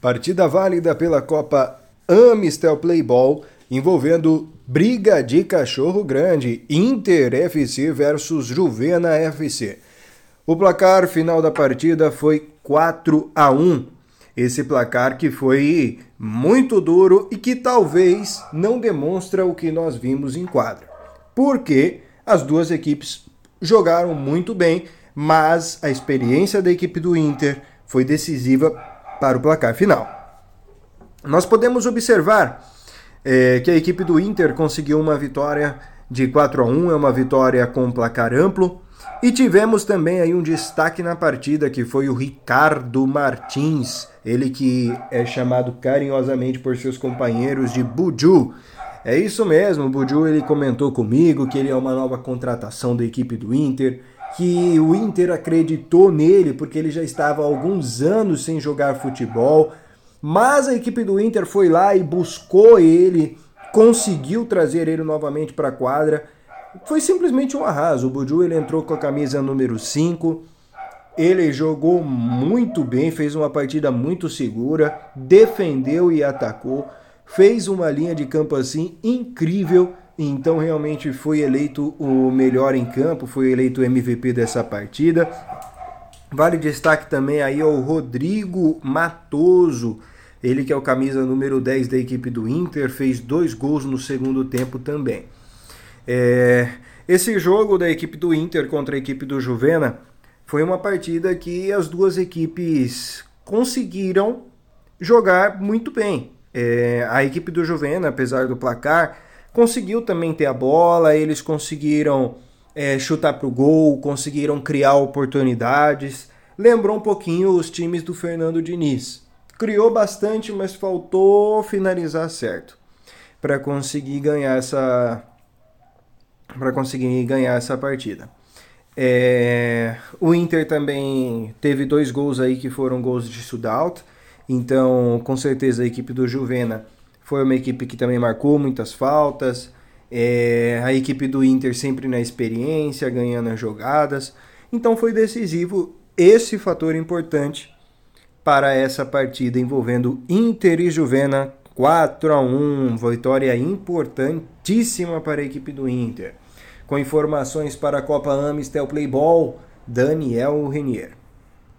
Partida válida pela Copa Amistel Playball, envolvendo briga de cachorro grande, Inter FC versus Juvena FC. O placar final da partida foi 4 a 1. Esse placar que foi muito duro e que talvez não demonstra o que nós vimos em quadra. Porque as duas equipes jogaram muito bem, mas a experiência da equipe do Inter foi decisiva para o placar final. Nós podemos observar é, que a equipe do Inter conseguiu uma vitória de 4 a 1, é uma vitória com placar amplo. E tivemos também aí um destaque na partida que foi o Ricardo Martins, ele que é chamado carinhosamente por seus companheiros de Buju. É isso mesmo, o Buju ele comentou comigo que ele é uma nova contratação da equipe do Inter que o Inter acreditou nele porque ele já estava há alguns anos sem jogar futebol, mas a equipe do Inter foi lá e buscou ele, conseguiu trazer ele novamente para a quadra. Foi simplesmente um arraso. O Buju ele entrou com a camisa número 5. Ele jogou muito bem, fez uma partida muito segura, defendeu e atacou, fez uma linha de campo assim incrível então realmente foi eleito o melhor em campo, foi eleito o MVP dessa partida. Vale destaque também aí ao Rodrigo Matoso, ele que é o camisa número 10 da equipe do Inter, fez dois gols no segundo tempo também. É, esse jogo da equipe do Inter contra a equipe do Juvena foi uma partida que as duas equipes conseguiram jogar muito bem. É, a equipe do Juvena, apesar do placar, conseguiu também ter a bola, eles conseguiram é, chutar para o gol, conseguiram criar oportunidades. Lembrou um pouquinho os times do Fernando Diniz. Criou bastante, mas faltou finalizar certo para conseguir ganhar essa para conseguir ganhar essa partida. É, o Inter também teve dois gols aí que foram gols de shootout, então com certeza a equipe do Juvena foi uma equipe que também marcou muitas faltas. É, a equipe do Inter sempre na experiência, ganhando as jogadas. Então foi decisivo esse fator importante para essa partida envolvendo Inter e Juvena 4 a 1, vitória importantíssima para a equipe do Inter. Com informações para a Copa Amistel Playball, Daniel Renier.